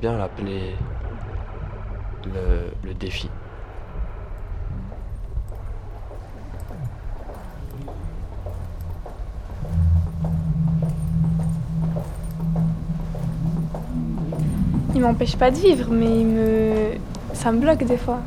bien l'appeler le, défi. Il m'empêche pas de vivre, mais il me... ça me bloque des fois.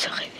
se.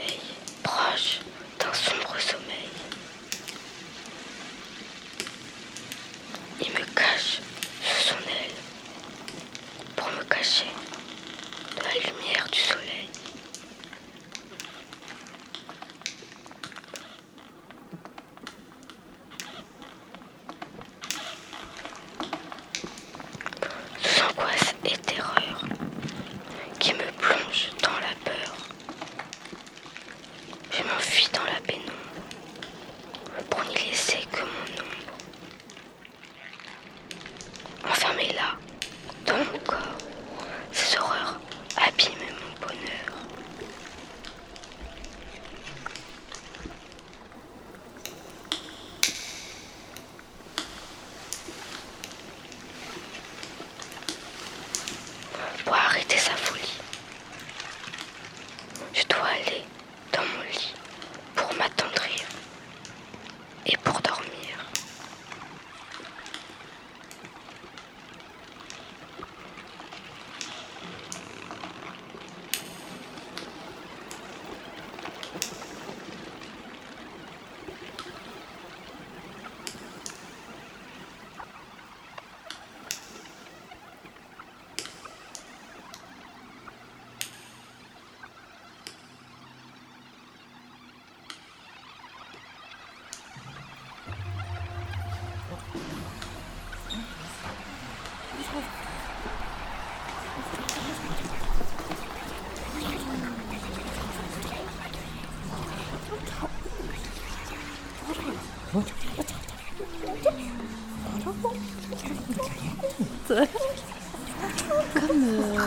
Comme, euh,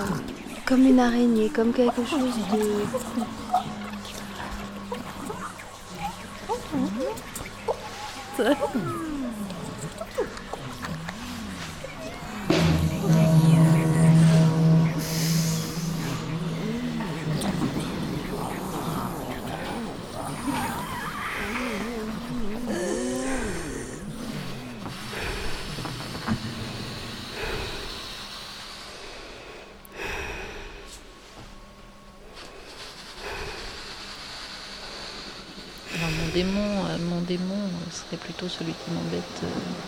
comme une araignée, comme quelque chose de. Mmh. Mmh. celui qui m'embête. Euh,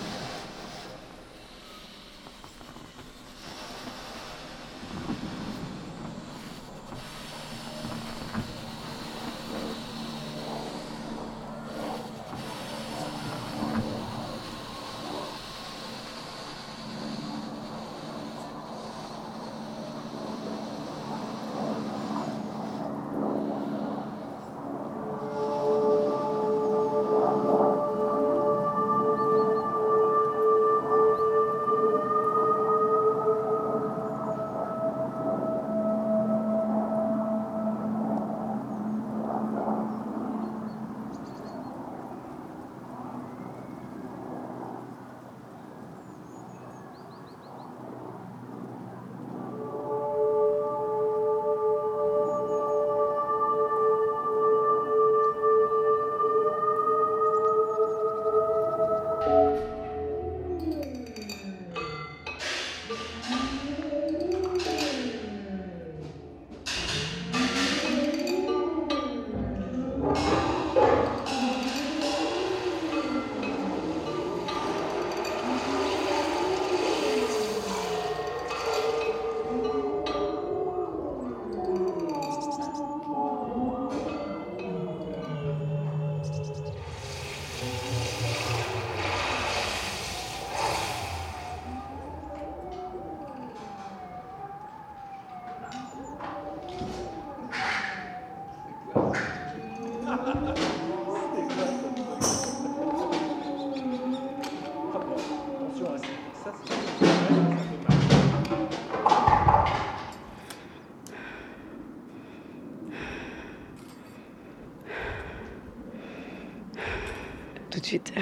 suite.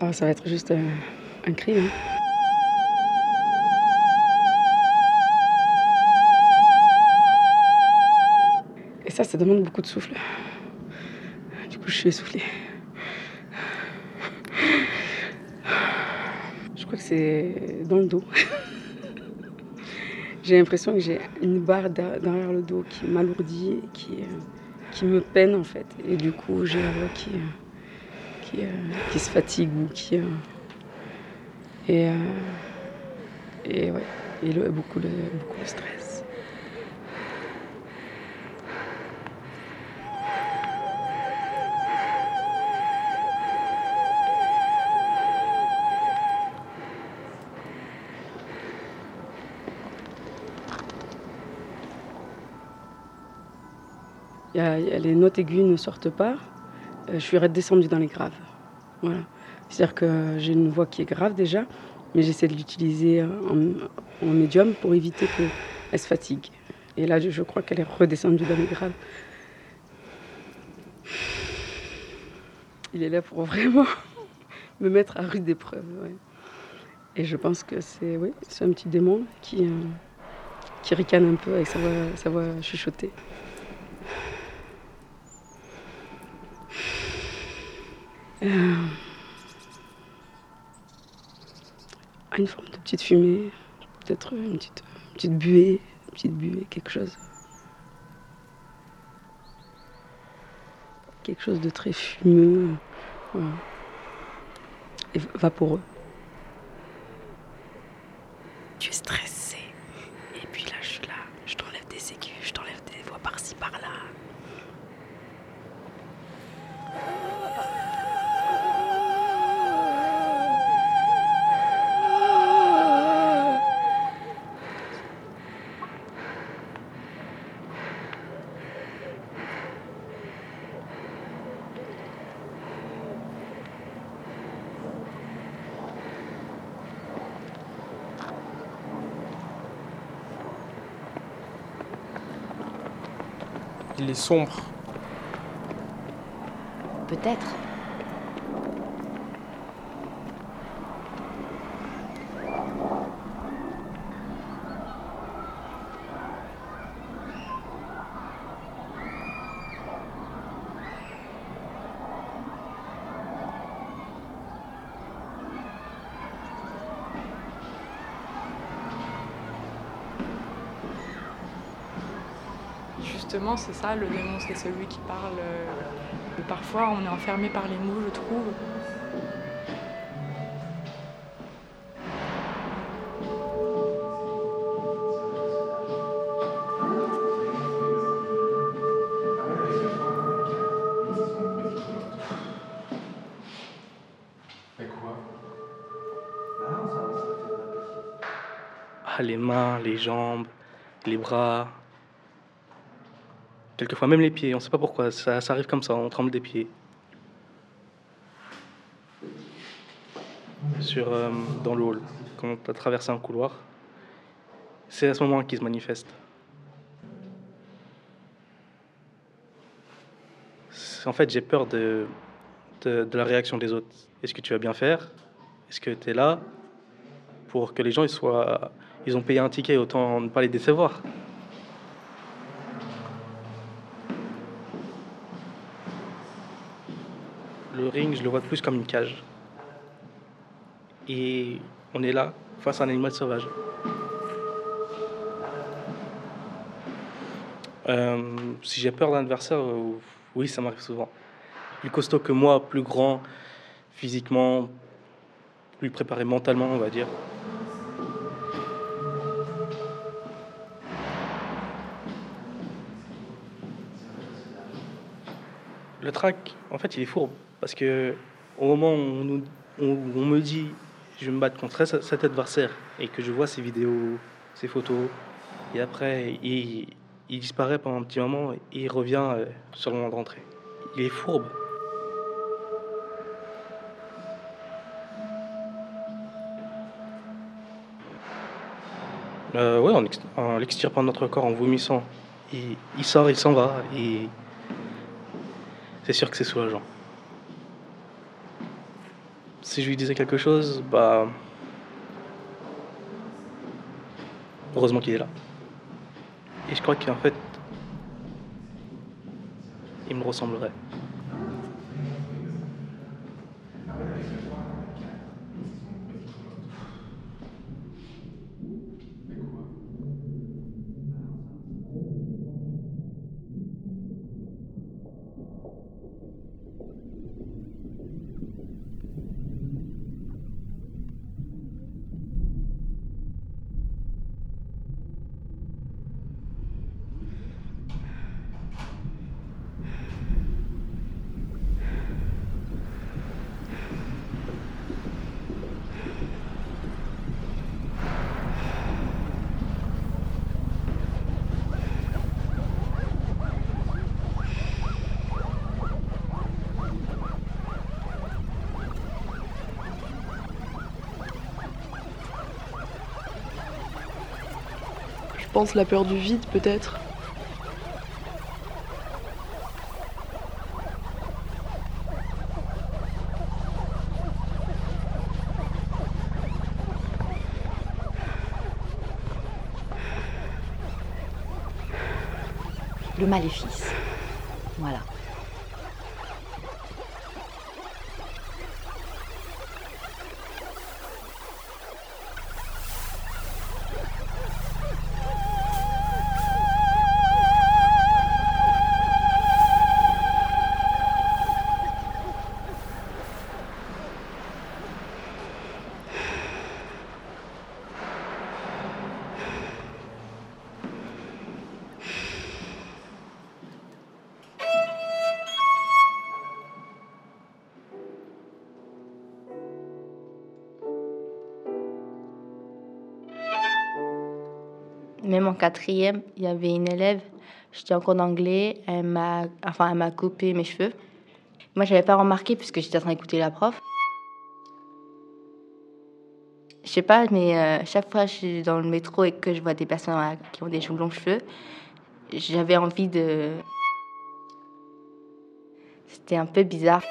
Alors, ça va être juste euh, un cri. hein. Et ça, ça demande beaucoup de souffle. Du coup, je suis essoufflée. Je crois que c'est dans le dos. J'ai l'impression que j'ai une barre der- derrière le dos qui m'alourdit qui, euh, qui me peine en fait. Et du coup, j'ai la voix qui, euh, qui, euh, qui se fatigue ou qui. euh, et, euh, et ouais, et le, beaucoup, le, beaucoup le stress. Les notes aiguës ne sortent pas. Euh, je suis redescendue dans les graves. Voilà. C'est-à-dire que j'ai une voix qui est grave déjà, mais j'essaie de l'utiliser en, médium pour éviter qu'elle se fatigue. Et là, je, crois qu'elle est redescendue dans les graves. Il est là pour vraiment me mettre à rude épreuve. Et je pense que c'est un petit démon qui, euh, qui ricane un peu avec sa voix chuchotée. Euh, une forme de petite fumée, peut-être une petite, petite buée, une petite buée, quelque chose. Quelque chose de très fumeux, et vaporeux. Tu es stressé, Il est sombre. Peut-être. Justement, c'est ça, le démon, c'est celui qui parle. euh, et parfois, on est enfermé par les mots, je trouve. Ah, les mains, les jambes, les bras. Quelquefois même les pieds, on sait pas pourquoi, ça, arrive comme ça, on tremble des pieds. Sur, euh, dans le hall, quand tu as traversé un couloir, c'est à ce moment qu'il se manifeste. En fait, j'ai peur de, de, de la réaction des autres. Est-ce que tu vas bien faire? Est-ce que tu es là pour que les gens ils soient ils ont payé un ticket autant ne pas les décevoir? Je le vois plus comme une cage. Et on est là face à un animal sauvage. Euh, si j'ai peur d'un adversaire euh, oui ça m'arrive souvent. Plus costaud que moi plus grand physiquement plus préparé mentalement on va dire. Le track, en fait, il est fourbe. Parce que au moment où on, me dit je vais me battre contre ce- cet adversaire et que je vois ses vidéos, ses photos, et après il, il disparaît pendant un petit moment et il revient euh, sur le moment de rentrée. Il est fourbe. Euh, ouais, en l'extirpant de notre corps, en vomissant. Il, il sort, il s'en va. Et c'est sûr que c'est soulageant. Si je lui disais quelque chose, bah. Heureusement qu'il est là. Et je crois qu'en fait, il me ressemblerait. Pense la peur du vide peut-être. Le maléfice. En quatrième, il y avait une élève, j'étais en cours d'anglais, elle m'a enfin, coupé mes cheveux. Moi, je n'avais pas remarqué puisque j'étais en train d'écouter la prof. Je sais pas, mais euh, chaque fois que je suis dans le métro et que je vois des personnes qui ont des cheveux longs cheveux, j'avais envie de. C'était un peu bizarre.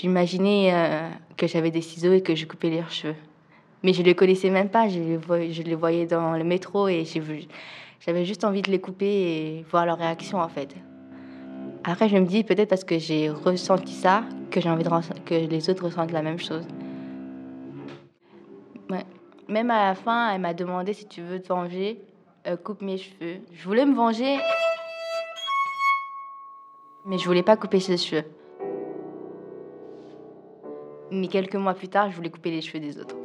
J'imaginais euh, que j'avais des ciseaux et que je coupais leurs cheveux. Mais je les connaissais même pas, je les, voyais dans le métro et j'avais juste envie de les couper et voir leur réaction en fait. Après, je me dis peut-être parce que j'ai ressenti ça que j'ai envie de que les autres ressentent la même chose. Même à la fin, elle m'a demandé si tu veux te venger, euh, coupe mes cheveux. Je voulais me venger, mais je voulais pas couper ses cheveux. Mais quelques mois plus tard, je voulais couper les cheveux des autres.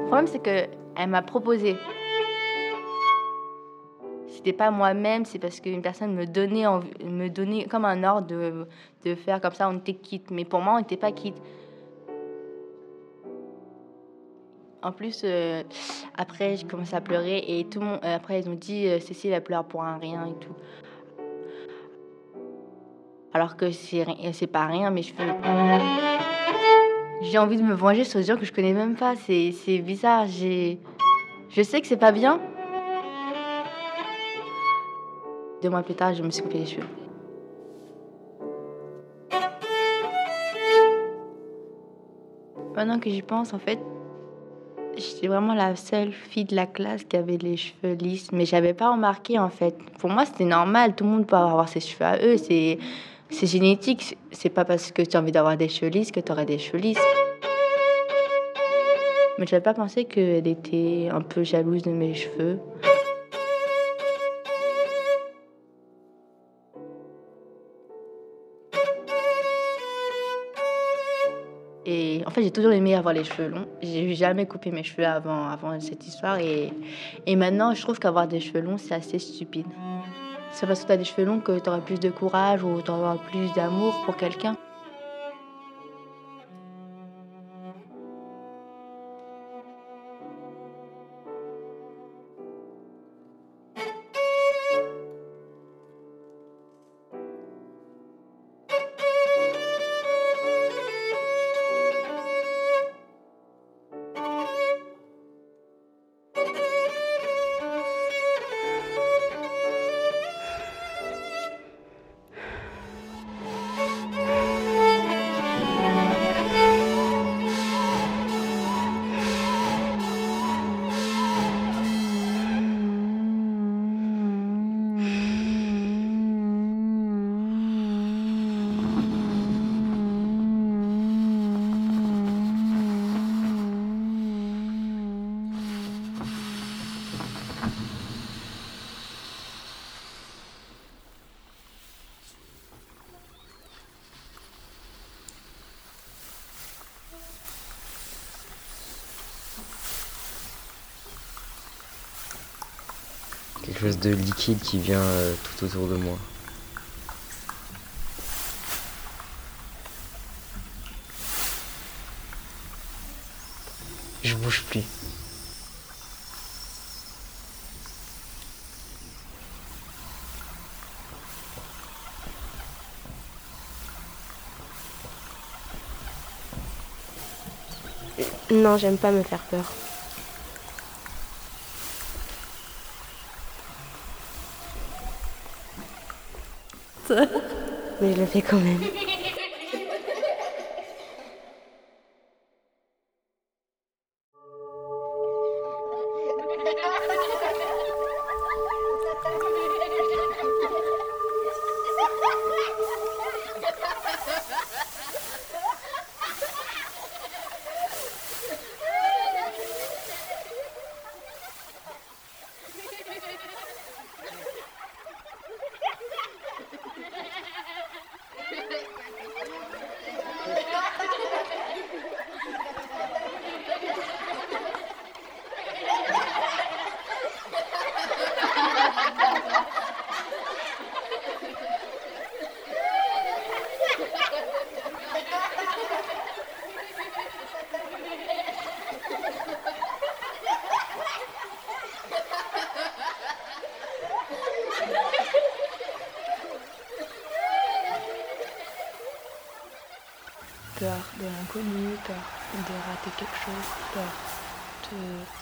Le problème, c'est que elle m'a proposé. C'était pas moi-même, c'est parce qu'une personne me donnait, comme un ordre de, faire comme ça, on était quitte. Mais pour moi, on n'était pas quitte. En plus, euh, après, j'ai commencé à pleurer et tout euh, après, ils ont dit euh, Cécile, elle pleure pour un rien et tout. Alors que c'est pas rien, mais je fais. J'ai envie de me venger sur des gens que je connais même pas. C'est bizarre. Je sais que c'est pas bien. Deux mois plus tard, je me suis coupé les cheveux. Maintenant que j'y pense, en fait, j'étais vraiment la seule fille de la classe qui avait les cheveux lisses, mais j'avais pas remarqué en fait. Pour moi, c'était normal, tout le monde peut avoir ses cheveux à eux, c'est c'est génétique. C'est pas parce que tu as envie d'avoir des cheveux lisses que tu aurais des cheveux lisses. Mais j'avais pas pensé qu'elle était un peu jalouse de mes cheveux. Et en fait, j'ai toujours aimé avoir les cheveux longs. J'ai jamais coupé mes cheveux avant, avant cette histoire. Et, et maintenant, je trouve qu'avoir des cheveux longs, c'est assez stupide. C'est parce que tu as des cheveux longs que tu auras plus de courage ou tu auras plus d'amour pour quelqu'un. Chose de liquide qui vient euh, tout autour de moi. Je bouge plus. Non, j'aime pas me faire peur. Mais je le fais quand même. L'inconnu, peur de rater quelque chose, peur de...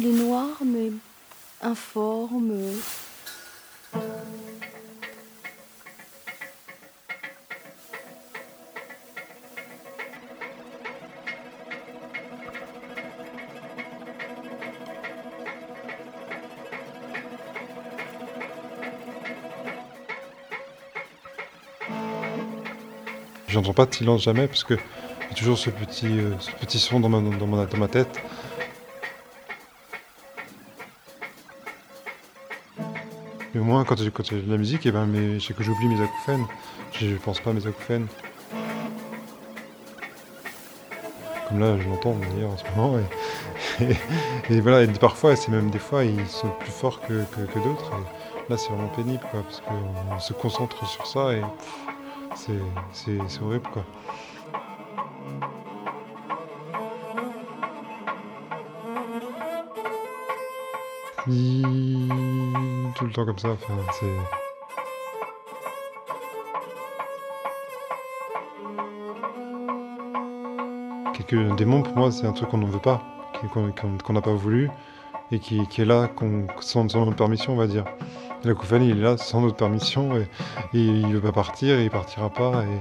Il est noir, mais informe. J'entends pas de silence jamais parce que a toujours ce petit, euh, ce petit son dans dans, dans ma tête. Moins, quand j'ai de la musique, eh ben, mais, c'est que j'oublie mes acouphènes. Je, je pense pas à mes acouphènes. Comme là, je l'entends d'ailleurs en ce moment. Et, et- et voilà, et parfois, c'est même des fois, ils sont plus forts que, que- d'autres. Et là, c'est vraiment pénible, quoi, parce qu'on se concentre sur ça et c'est, horrible, quoi. Tout le temps comme ça, enfin, c'est. Quelque, un démon, pour moi, c'est un truc qu'on n'en veut pas, qu'on n'a pas voulu, et qui, est là qu'on- sans, notre permission, on va dire. La Koufani, il est là sans notre permission, et, il ne veut pas partir, et il partira pas. Et...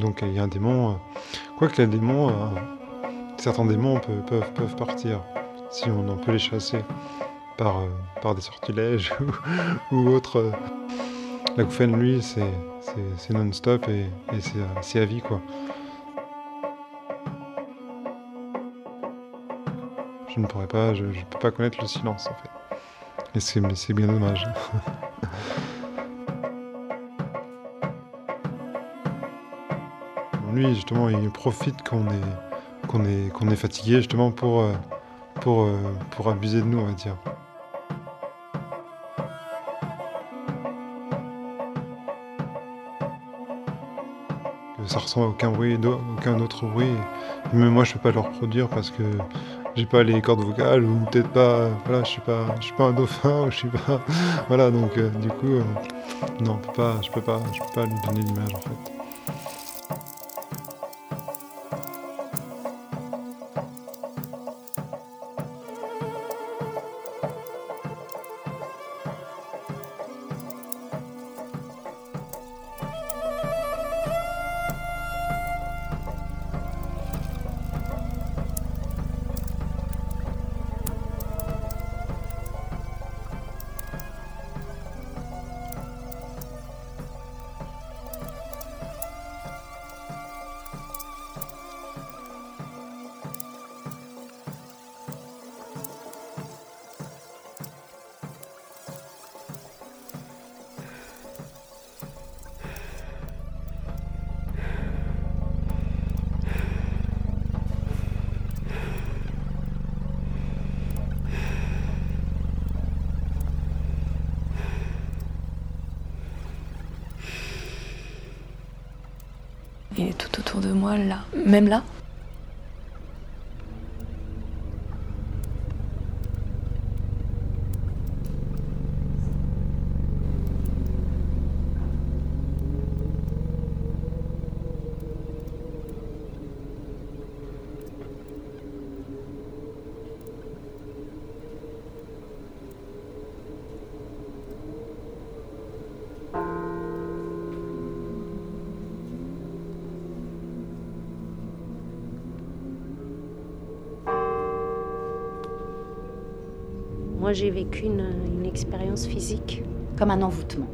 Donc il y a un démon. euh, Quoique les démons, euh, certains démons peuvent, partir, si on peut les chasser par, euh, des sortilèges ou, autres. euh. L'acouphène, lui, c'est non-stop et, et c'est à vie, quoi. Je ne pourrais pas, je ne peux pas connaître le silence, en fait. Et c'est bien dommage. lui, justement, il profite qu'on est, qu'on est, est fatigué, justement, pour, euh, pour, euh, pour abuser de nous, on va dire. ça ressemble à aucun bruit, aucun autre bruit. même moi, je peux pas le reproduire parce que j'ai pas les cordes vocales ou peut-être pas. Voilà, je suis pas, je suis pas un dauphin ou je suis pas. Voilà, donc euh, du coup, non, pas, je peux pas, je peux pas lui donner l'image en fait. Autour de moi là, même là. Moi, j'ai vécu une, une expérience physique. Comme un envoûtement.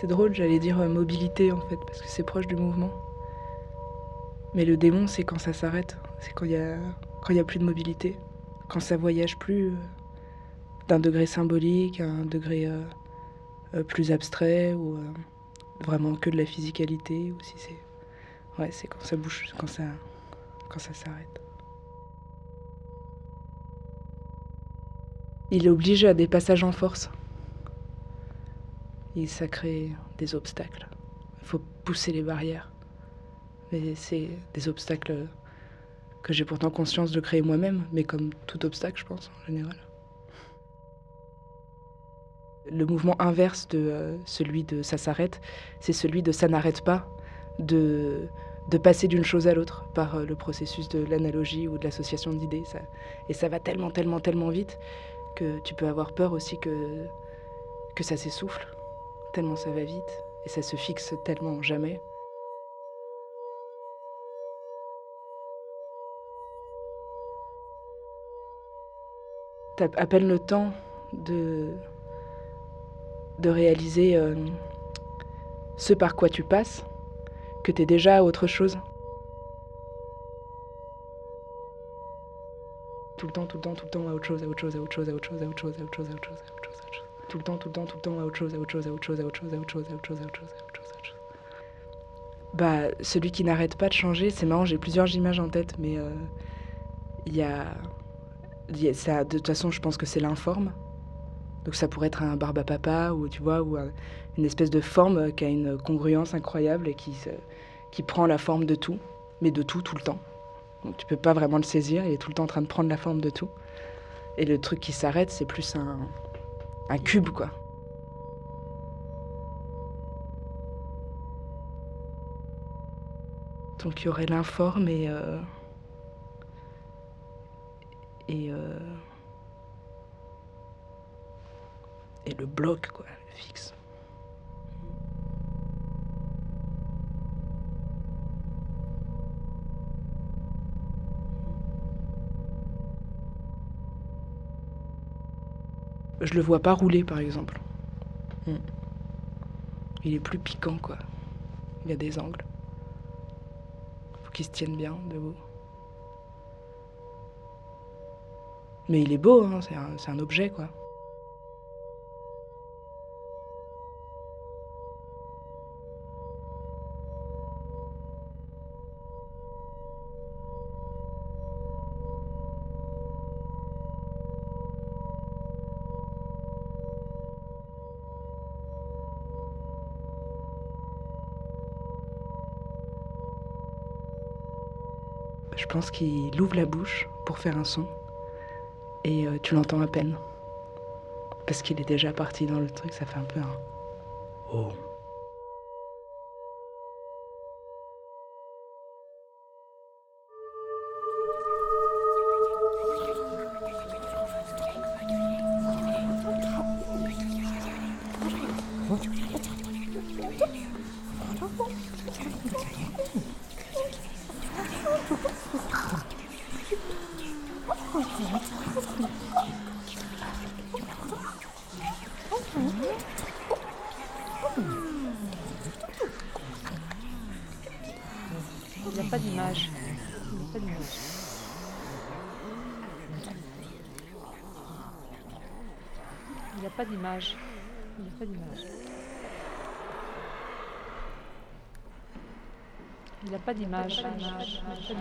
C'est drôle, j'allais dire euh, mobilité en fait, parce que c'est proche du mouvement. Mais le démon, c'est quand ça s'arrête, c'est quand il y a quand il y a plus de mobilité, quand ça voyage plus euh, d'un degré symbolique à un degré euh, plus abstrait ou vraiment que de la physicalité ou si c'est ouais, c'est quand ça bouge, quand ça quand ça s'arrête. Il est obligé à des passages en force et ça crée des obstacles. Il faut pousser les barrières. Mais c'est des obstacles que j'ai pourtant conscience de créer moi-même, mais comme tout obstacle, je pense, en général. Le mouvement inverse de euh, celui de ça s'arrête, c'est celui de ça n'arrête pas, de, passer d'une chose à l'autre par euh, le processus de l'analogie ou de l'association d'idées. Et ça va tellement, tellement, tellement vite que tu peux avoir peur aussi que ça s'essouffle, tellement ça va vite et ça se fixe tellement jamais. T'as à peine le temps de, de réaliser ce par quoi tu passes, que t'es déjà à autre chose. Tout le temps, tout le temps, tout le temps à autre chose, à autre chose, à autre chose, à autre chose, à autre chose, à autre chose, à autre chose. À autre chose. Tout le temps, tout le temps, tout le temps à autre chose, à autre chose, à autre chose, à autre chose, à autre chose, à autre chose, à autre chose, à autre chose. Bah, celui qui n'arrête pas de changer, c'est marrant, j'ai plusieurs images en tête, mais il y a, ça, de toute façon, je pense que c'est l'informe. Donc ça pourrait être un barbe à papa ou tu vois ou un, une espèce de forme qui a une congruence incroyable et qui, qui prend la forme de tout, mais de tout tout le temps. Donc tu peux pas vraiment le saisir, il est tout le temps en train de prendre la forme de tout. Et le truc qui s'arrête, c'est plus un, un cube quoi. Donc il y aurait l'informe et euh, et euh, et le bloc quoi, le fixe. Je le vois pas rouler par exemple. Mm. Il est plus piquant quoi. Il y a des angles. Faut qu'il se tienne bien debout. Mais il est beau, hein, c'est un, un objet quoi. Je pense qu'il ouvre la bouche pour faire un son et euh, tu l'entends à peine. Parce qu'il est déjà parti dans le truc, ça fait un peu un oh. Il n'y a pas d'image. Il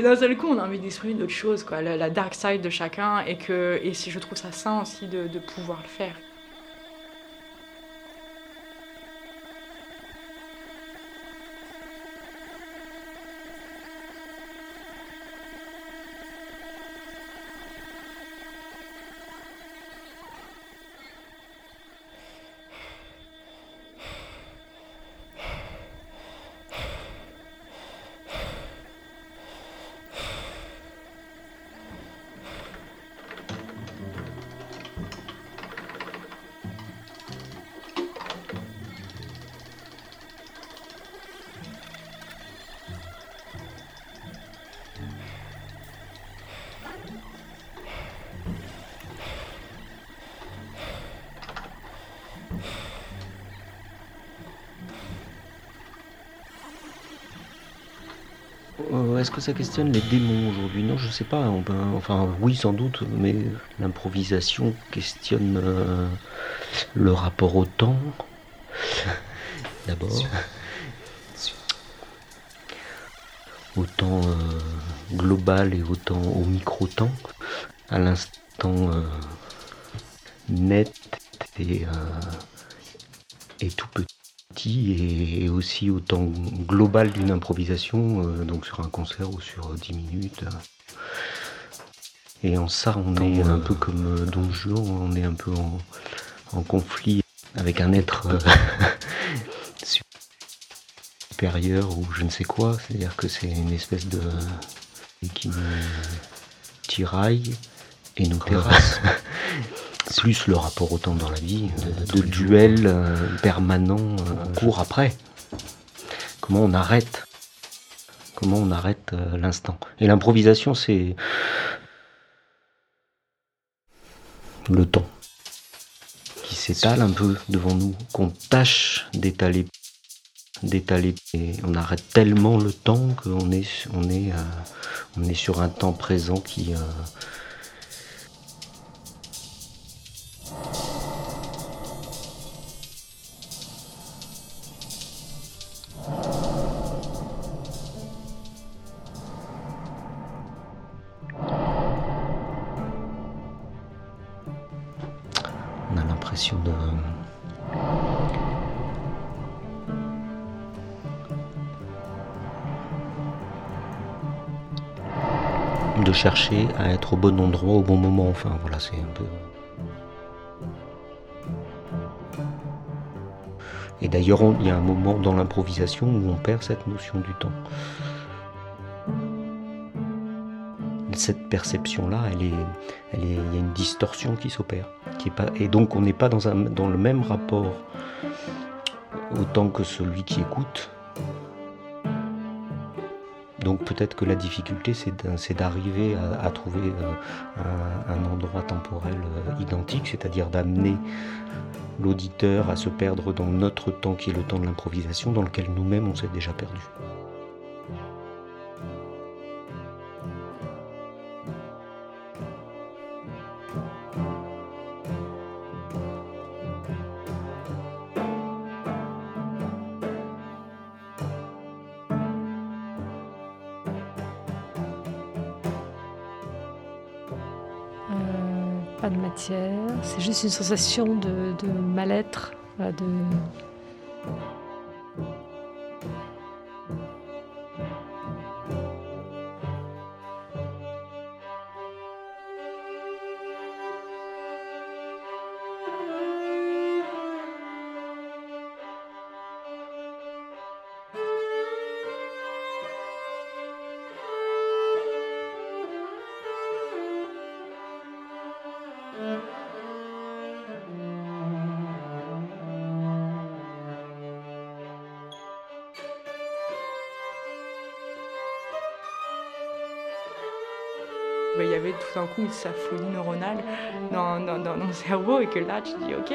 d'un seul coup, on a envie d'exprimer d'autres choses, quoi, la, dark side de chacun, et que et je trouve ça sain aussi de pouvoir le faire. Est-ce que ça questionne les démons aujourd'hui? Non, je sais pas. enfin, oui, sans doute, mais l'improvisation questionne euh, le rapport au temps. D'abord. Au temps euh, global et au temps au micro-temps. À l'instant euh, net et, et tout petit et, et aussi au temps global d'une improvisation, euh, donc sur un concert ou sur euh, 10 minutes. euh. Et en ça, on est un peu comme euh, Don Juan, on est un peu en, en conflit avec un être euh, supérieur ou je ne sais quoi. C'est-à-dire que c'est une espèce de. qui nous tiraille et nous terrasse. Plus le rapport au temps dans la vie, de, de duel euh, permanent, euh, court après. Comment on arrête Comment on arrête euh, l'instant Et l'improvisation, c'est le temps qui s'étale un peu devant nous, qu'on tâche d'étaler, d'étaler. Et on arrête tellement le temps qu'on est, on est, euh, on est sur un temps présent qui, chercher à être au bon endroit au bon moment. Enfin voilà c'est un peu et d'ailleurs il y a un moment dans l'improvisation où on perd cette notion du temps. Cette perception là elle est elle est il y a une distorsion qui s'opère qui est pas et donc on n'est pas dans un dans le même rapport au temps que celui qui écoute donc peut-être que la difficulté, c'est d'arriver à, à trouver euh, un, un endroit temporel euh, identique, c'est-à-dire d'amener l'auditeur à se perdre dans notre temps qui est le temps de l'improvisation, dans lequel nous-mêmes on s'est déjà perdu. Une sensation de, mal-être, de... Tout d'un coup sa folie neuronale dans, dans, dans cerveau et que là, tu dis, ok,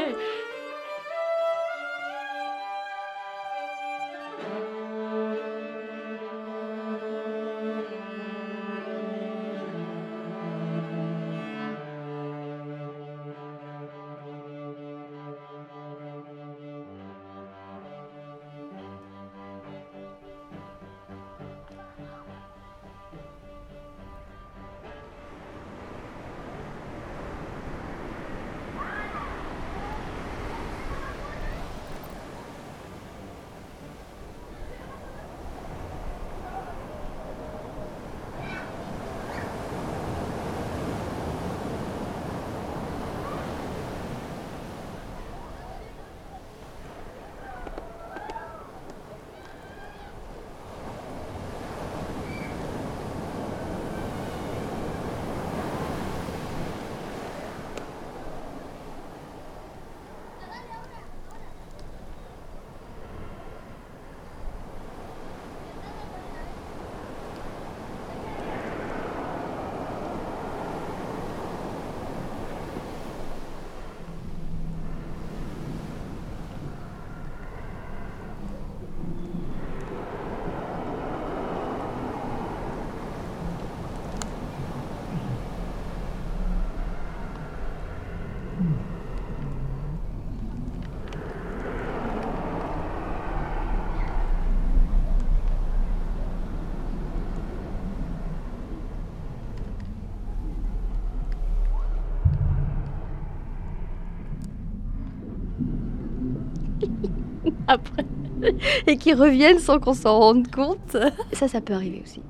et qui reviennent sans qu'on s'en rende compte. Ça, ça peut arriver aussi.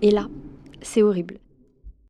Et là, c'est horrible.